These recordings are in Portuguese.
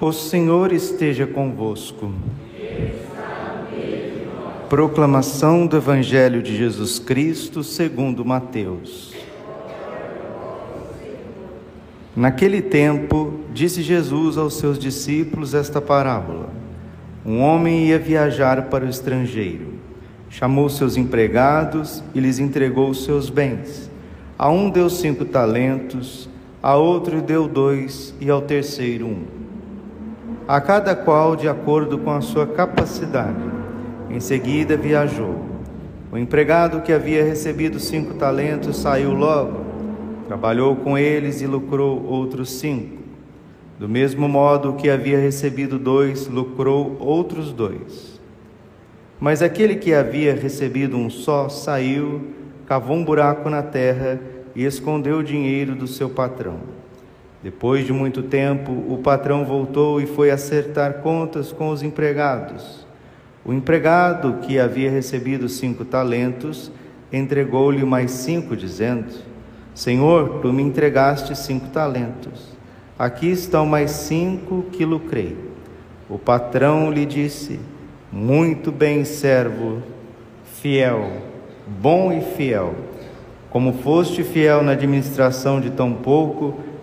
O Senhor esteja convosco. Proclamação do Evangelho de Jesus Cristo segundo Mateus. Naquele tempo, disse Jesus aos seus discípulos esta parábola: Um homem ia viajar para o estrangeiro. Chamou seus empregados e lhes entregou os seus bens. A um deu cinco talentos, a outro deu dois e ao terceiro um a cada qual de acordo com a sua capacidade. Em seguida viajou. O empregado que havia recebido cinco talentos saiu logo, trabalhou com eles e lucrou outros cinco. Do mesmo modo que havia recebido dois, lucrou outros dois. Mas aquele que havia recebido um só saiu, cavou um buraco na terra e escondeu o dinheiro do seu patrão. Depois de muito tempo, o patrão voltou e foi acertar contas com os empregados. O empregado, que havia recebido cinco talentos, entregou-lhe mais cinco, dizendo: Senhor, tu me entregaste cinco talentos. Aqui estão mais cinco que lucrei. O patrão lhe disse: Muito bem, servo, fiel, bom e fiel. Como foste fiel na administração de tão pouco,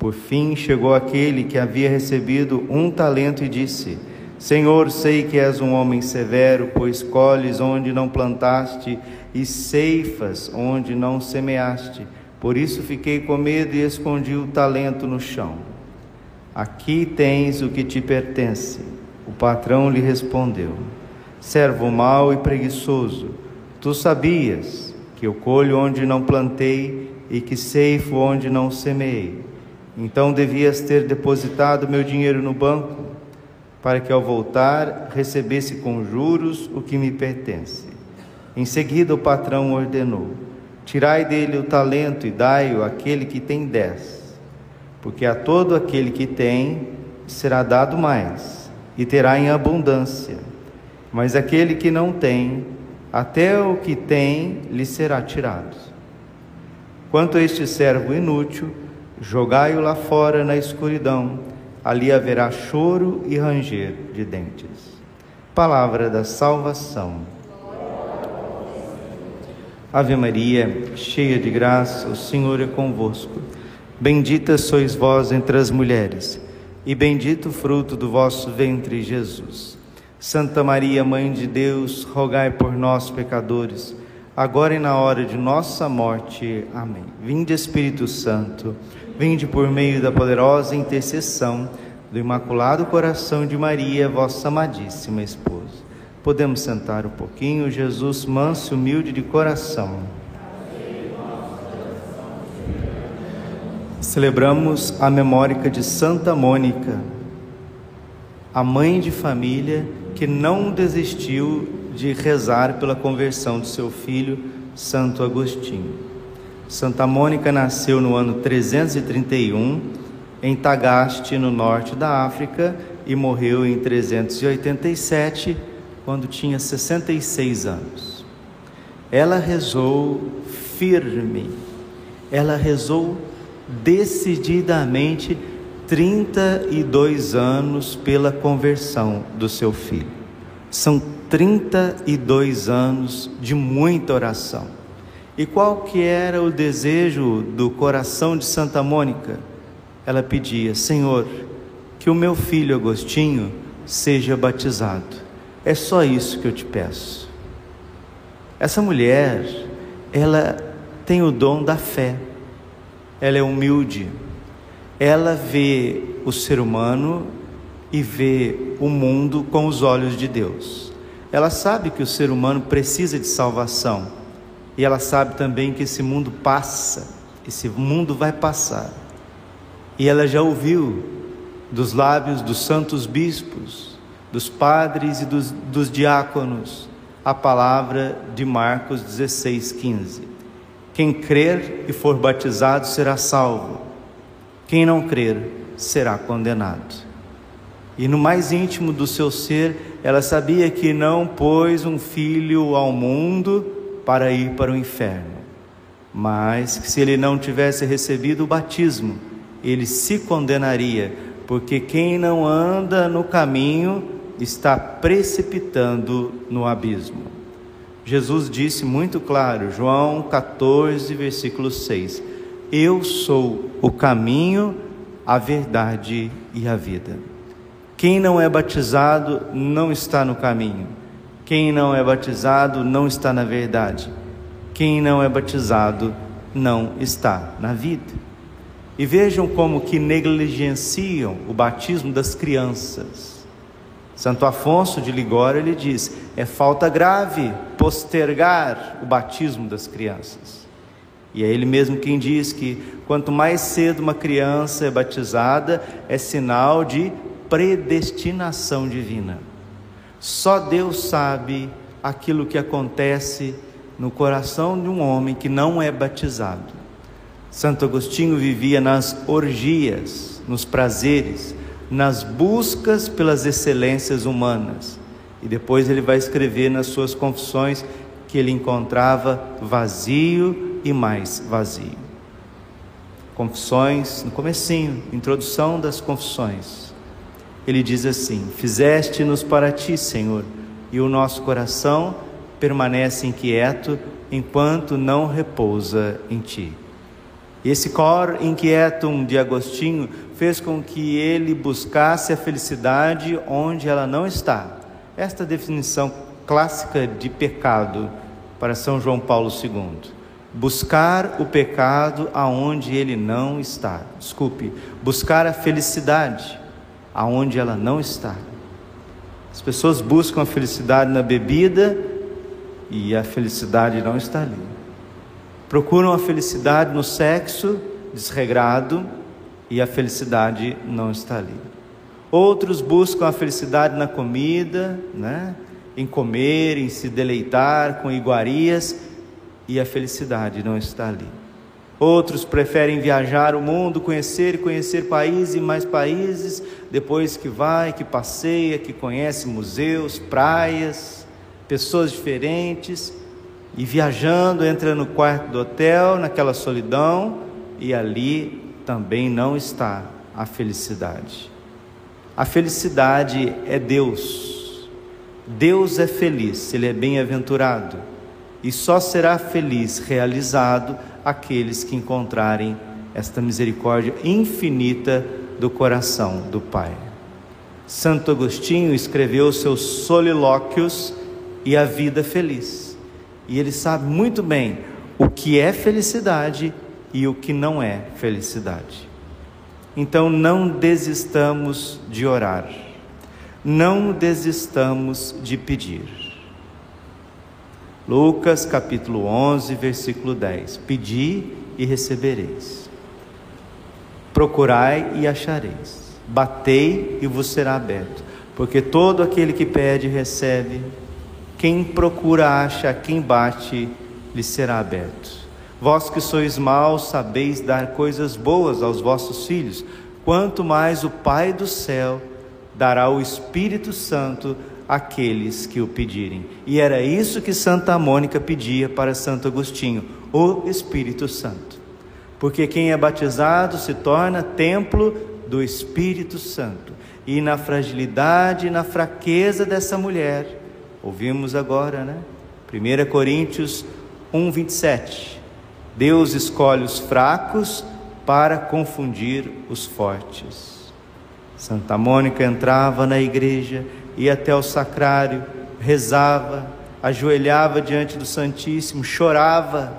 Por fim chegou aquele que havia recebido um talento e disse: Senhor, sei que és um homem severo, pois colhes onde não plantaste e ceifas onde não semeaste. Por isso fiquei com medo e escondi o talento no chão. Aqui tens o que te pertence. O patrão lhe respondeu: Servo mau e preguiçoso, tu sabias que eu colho onde não plantei e que ceifo onde não semeei. Então devias ter depositado meu dinheiro no banco, para que ao voltar recebesse com juros o que me pertence. Em seguida o patrão ordenou: Tirai dele o talento e dai-o àquele que tem dez, porque a todo aquele que tem será dado mais, e terá em abundância. Mas aquele que não tem, até o que tem lhe será tirado. Quanto a este servo inútil, Jogai-o lá fora na escuridão, ali haverá choro e ranger de dentes. Palavra da salvação. Ave Maria, cheia de graça, o Senhor é convosco. Bendita sois vós entre as mulheres, e bendito o fruto do vosso ventre, Jesus. Santa Maria, Mãe de Deus, rogai por nós, pecadores, agora e na hora de nossa morte. Amém. Vinde, Espírito Santo. Vinde por meio da poderosa intercessão do Imaculado Coração de Maria, vossa amadíssima esposa. Podemos sentar um pouquinho, Jesus manso e humilde de coração. Celebramos a memória de Santa Mônica, a mãe de família que não desistiu de rezar pela conversão de seu filho, Santo Agostinho. Santa Mônica nasceu no ano 331 em Tagaste, no norte da África, e morreu em 387, quando tinha 66 anos. Ela rezou firme, ela rezou decididamente 32 anos pela conversão do seu filho. São 32 anos de muita oração. E qual que era o desejo do coração de Santa Mônica? Ela pedia: Senhor, que o meu filho Agostinho seja batizado. É só isso que eu te peço. Essa mulher, ela tem o dom da fé. Ela é humilde. Ela vê o ser humano e vê o mundo com os olhos de Deus. Ela sabe que o ser humano precisa de salvação e ela sabe também que esse mundo passa, esse mundo vai passar. E ela já ouviu dos lábios dos santos bispos, dos padres e dos, dos diáconos a palavra de Marcos 16, 15. Quem crer e for batizado será salvo, quem não crer será condenado. E no mais íntimo do seu ser, ela sabia que não pôs um filho ao mundo para ir para o inferno, mas se ele não tivesse recebido o batismo, ele se condenaria, porque quem não anda no caminho está precipitando no abismo. Jesus disse muito claro, João 14, versículo 6: Eu sou o caminho, a verdade e a vida. Quem não é batizado não está no caminho. Quem não é batizado não está na verdade. Quem não é batizado não está na vida. E vejam como que negligenciam o batismo das crianças. Santo Afonso de Ligório ele diz: é falta grave postergar o batismo das crianças. E é ele mesmo quem diz que quanto mais cedo uma criança é batizada, é sinal de predestinação divina. Só Deus sabe aquilo que acontece no coração de um homem que não é batizado. Santo Agostinho vivia nas orgias, nos prazeres, nas buscas pelas excelências humanas. E depois ele vai escrever nas suas confissões que ele encontrava vazio e mais vazio. Confissões, no comecinho, introdução das confissões ele diz assim: Fizeste-nos para ti, Senhor, e o nosso coração permanece inquieto enquanto não repousa em ti. Esse cor inquietum de Agostinho fez com que ele buscasse a felicidade onde ela não está. Esta definição clássica de pecado para São João Paulo II. Buscar o pecado aonde ele não está. Desculpe, buscar a felicidade aonde ela não está. As pessoas buscam a felicidade na bebida e a felicidade não está ali. Procuram a felicidade no sexo desregrado e a felicidade não está ali. Outros buscam a felicidade na comida, né? em comer, em se deleitar com iguarias e a felicidade não está ali. Outros preferem viajar o mundo, conhecer e conhecer países e mais países, depois que vai, que passeia, que conhece museus, praias, pessoas diferentes, e viajando entra no quarto do hotel, naquela solidão, e ali também não está a felicidade. A felicidade é Deus. Deus é feliz, ele é bem-aventurado, e só será feliz, realizado, aqueles que encontrarem esta misericórdia infinita do coração do Pai. Santo Agostinho escreveu seus solilóquios e a vida feliz. E ele sabe muito bem o que é felicidade e o que não é felicidade. Então não desistamos de orar. Não desistamos de pedir. Lucas capítulo 11, versículo 10: Pedi e recebereis, procurai e achareis, batei e vos será aberto, porque todo aquele que pede recebe, quem procura acha, quem bate lhe será aberto. Vós que sois maus, sabeis dar coisas boas aos vossos filhos, quanto mais o Pai do céu dará o Espírito Santo aqueles que o pedirem. E era isso que Santa Mônica pedia para Santo Agostinho, o Espírito Santo. Porque quem é batizado se torna templo do Espírito Santo. E na fragilidade, na fraqueza dessa mulher, ouvimos agora, né? 1 Coríntios 1, 27. Deus escolhe os fracos para confundir os fortes. Santa Mônica entrava na igreja ia até o sacrário, rezava, ajoelhava diante do Santíssimo, chorava,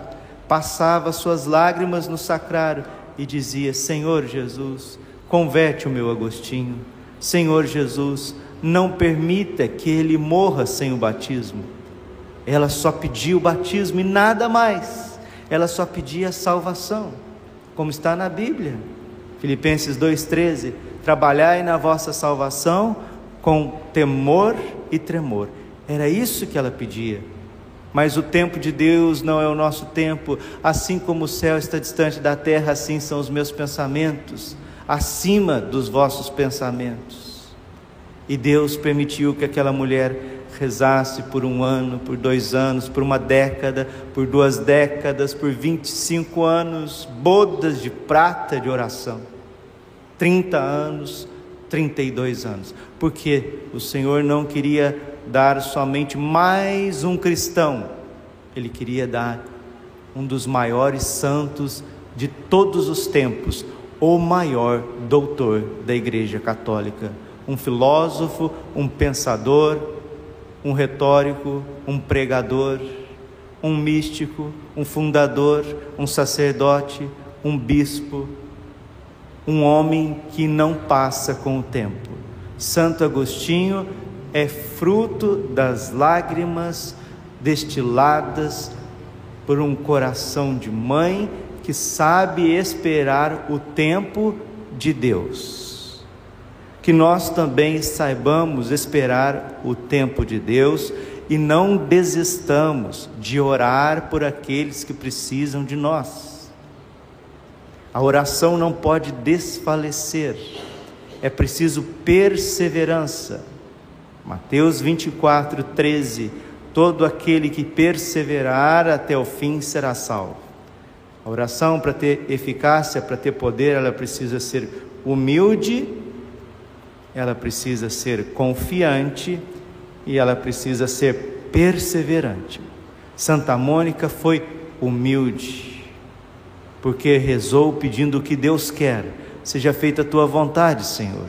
passava suas lágrimas no sacrário e dizia: Senhor Jesus, converte o meu Agostinho. Senhor Jesus, não permita que ele morra sem o batismo. Ela só pedia o batismo e nada mais. Ela só pedia a salvação, como está na Bíblia. Filipenses 2,13: Trabalhai na vossa salvação com temor e tremor. Era isso que ela pedia. Mas o tempo de Deus não é o nosso tempo, assim como o céu está distante da terra, assim são os meus pensamentos, acima dos vossos pensamentos. E Deus permitiu que aquela mulher rezasse por um ano, por dois anos, por uma década, por duas décadas, por 25 anos, bodas de prata de oração, 30 anos, 32 anos, porque o Senhor não queria dar somente mais um cristão, ele queria dar um dos maiores santos de todos os tempos, o maior doutor da Igreja Católica, um filósofo, um pensador, um retórico, um pregador, um místico, um fundador, um sacerdote, um bispo, um homem que não passa com o tempo. Santo Agostinho é fruto das lágrimas destiladas por um coração de mãe que sabe esperar o tempo de Deus. Que nós também saibamos esperar o tempo de Deus e não desistamos de orar por aqueles que precisam de nós. A oração não pode desfalecer, é preciso perseverança Mateus 24, 13: Todo aquele que perseverar até o fim será salvo. A oração, para ter eficácia, para ter poder, ela precisa ser humilde, ela precisa ser confiante e ela precisa ser perseverante. Santa Mônica foi humilde, porque rezou pedindo o que Deus quer, seja feita a tua vontade, Senhor.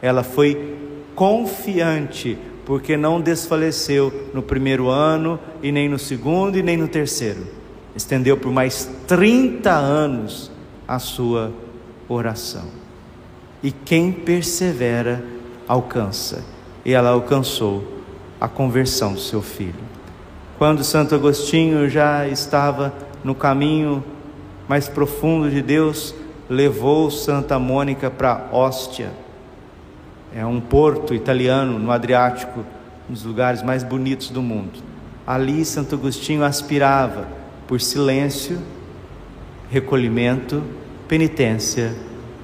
Ela foi confiante, porque não desfaleceu no primeiro ano, e nem no segundo, e nem no terceiro. Estendeu por mais 30 anos a sua oração. E quem persevera, alcança. E ela alcançou a conversão do seu filho. Quando Santo Agostinho já estava no caminho mais profundo de Deus, levou Santa Mônica para Hóstia é um porto italiano no Adriático, um dos lugares mais bonitos do mundo. Ali Santo Agostinho aspirava por silêncio, recolhimento, penitência,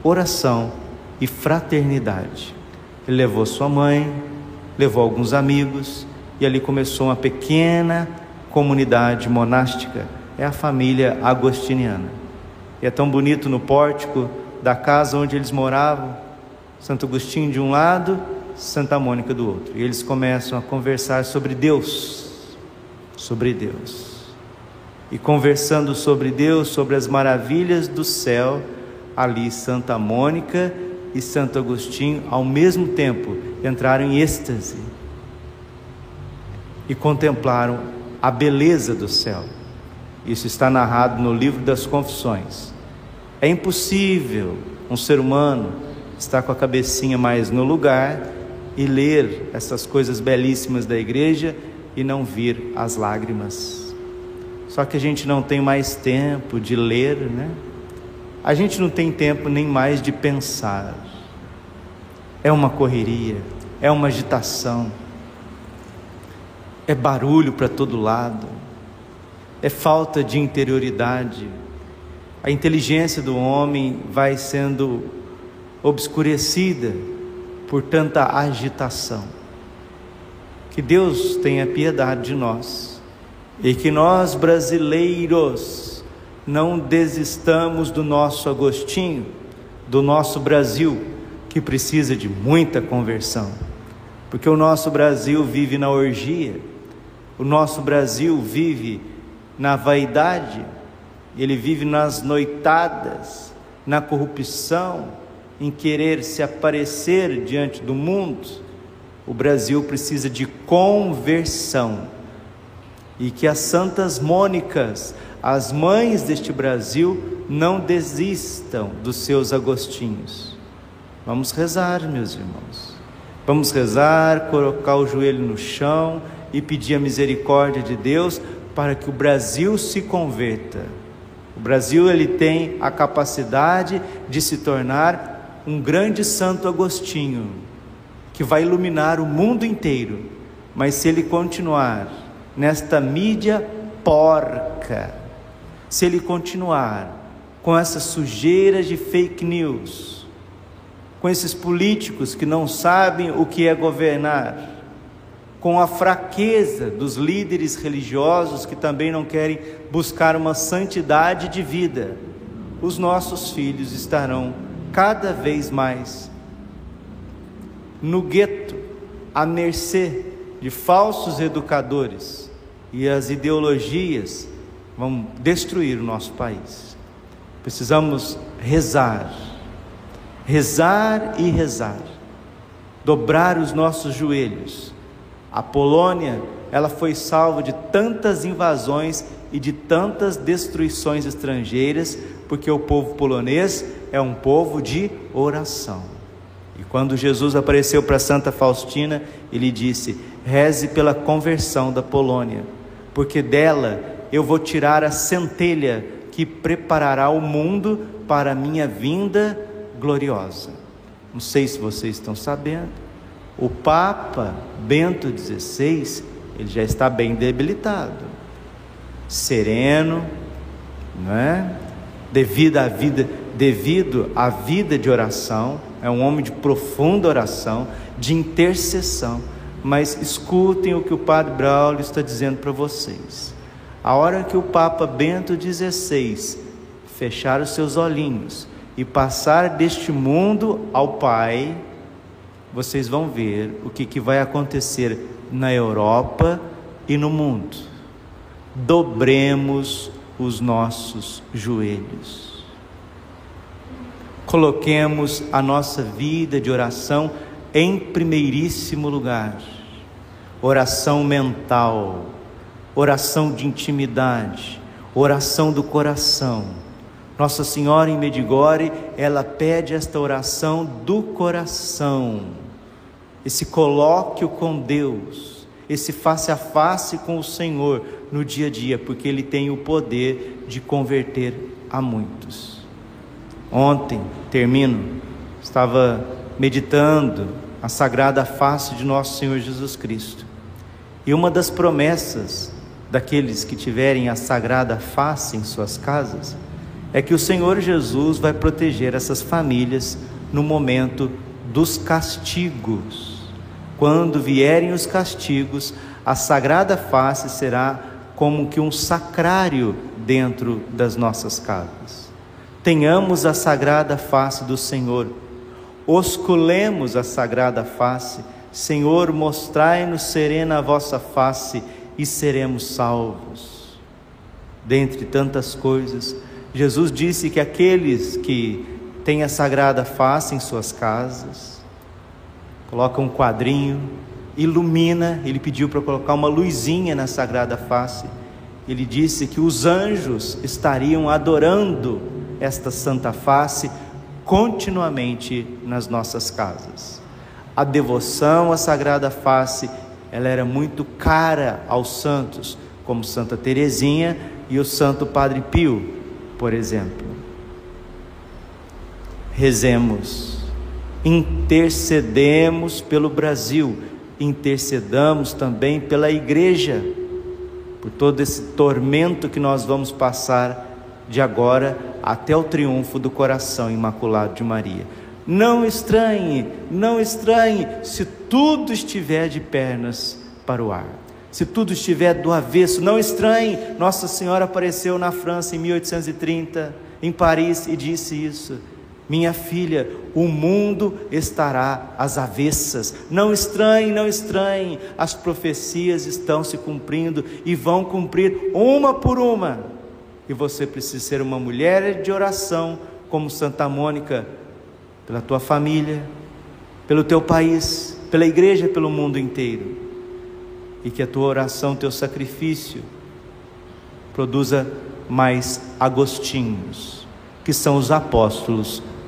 oração e fraternidade. Ele levou sua mãe, levou alguns amigos e ali começou uma pequena comunidade monástica. É a família agostiniana. E é tão bonito no pórtico da casa onde eles moravam Santo Agostinho de um lado, Santa Mônica do outro. E eles começam a conversar sobre Deus, sobre Deus. E conversando sobre Deus, sobre as maravilhas do céu, ali Santa Mônica e Santo Agostinho, ao mesmo tempo, entraram em êxtase e contemplaram a beleza do céu. Isso está narrado no livro das Confissões. É impossível um ser humano estar com a cabecinha mais no lugar e ler essas coisas belíssimas da igreja e não vir as lágrimas. Só que a gente não tem mais tempo de ler, né? A gente não tem tempo nem mais de pensar. É uma correria, é uma agitação, é barulho para todo lado, é falta de interioridade. A inteligência do homem vai sendo obscurecida por tanta agitação. Que Deus tenha piedade de nós e que nós brasileiros não desistamos do nosso Agostinho, do nosso Brasil, que precisa de muita conversão, porque o nosso Brasil vive na orgia, o nosso Brasil vive na vaidade, ele vive nas noitadas, na corrupção, em querer se aparecer diante do mundo, o Brasil precisa de conversão. E que as santas Mônicas, as mães deste Brasil, não desistam dos seus agostinhos. Vamos rezar, meus irmãos. Vamos rezar, colocar o joelho no chão e pedir a misericórdia de Deus para que o Brasil se converta. O Brasil ele tem a capacidade de se tornar um grande Santo Agostinho, que vai iluminar o mundo inteiro, mas se ele continuar nesta mídia porca, se ele continuar com essa sujeira de fake news, com esses políticos que não sabem o que é governar, com a fraqueza dos líderes religiosos que também não querem buscar uma santidade de vida, os nossos filhos estarão cada vez mais no gueto, à mercê de falsos educadores e as ideologias vão destruir o nosso país. Precisamos rezar, rezar e rezar, dobrar os nossos joelhos. A Polônia, ela foi salva de tantas invasões e de tantas destruições estrangeiras, porque o povo polonês é um povo de oração. E quando Jesus apareceu para Santa Faustina, ele disse: reze pela conversão da Polônia, porque dela eu vou tirar a centelha que preparará o mundo para a minha vinda gloriosa. Não sei se vocês estão sabendo, o Papa Bento XVI, ele já está bem debilitado, sereno, não é? Devido à vida, devido à vida de oração, é um homem de profunda oração, de intercessão. Mas escutem o que o Padre Braulio está dizendo para vocês. A hora que o Papa Bento XVI fechar os seus olhinhos e passar deste mundo ao Pai, vocês vão ver o que, que vai acontecer na Europa e no mundo. Dobremos os nossos joelhos. Coloquemos a nossa vida de oração em primeiríssimo lugar. Oração mental, oração de intimidade, oração do coração. Nossa Senhora em Medigore, ela pede esta oração do coração, esse colóquio com Deus, esse face a face com o Senhor no dia a dia, porque Ele tem o poder de converter a muitos. Ontem, termino, estava meditando a sagrada face de nosso Senhor Jesus Cristo. E uma das promessas daqueles que tiverem a sagrada face em suas casas é que o Senhor Jesus vai proteger essas famílias no momento dos castigos. Quando vierem os castigos, a sagrada face será como que um sacrário dentro das nossas casas. Tenhamos a sagrada face do Senhor, osculemos a sagrada face, Senhor, mostrai-nos serena a vossa face e seremos salvos. Dentre tantas coisas, Jesus disse que aqueles que têm a sagrada face em suas casas, coloca um quadrinho, ilumina, ele pediu para colocar uma luzinha na sagrada face. Ele disse que os anjos estariam adorando esta santa face continuamente nas nossas casas. A devoção à sagrada face, ela era muito cara aos santos, como Santa Teresinha e o Santo Padre Pio, por exemplo. Rezemos, intercedemos pelo Brasil, intercedamos também pela igreja, por todo esse tormento que nós vamos passar de agora até o triunfo do coração imaculado de Maria. Não estranhe, não estranhe se tudo estiver de pernas para o ar. Se tudo estiver do avesso, não estranhe. Nossa Senhora apareceu na França em 1830, em Paris, e disse isso. Minha filha, o mundo estará às avessas. Não estranhe, não estranhe. As profecias estão se cumprindo e vão cumprir uma por uma. E você precisa ser uma mulher de oração, como Santa Mônica, pela tua família, pelo teu país, pela igreja, pelo mundo inteiro e que a tua oração, teu sacrifício, produza mais agostinhos, que são os apóstolos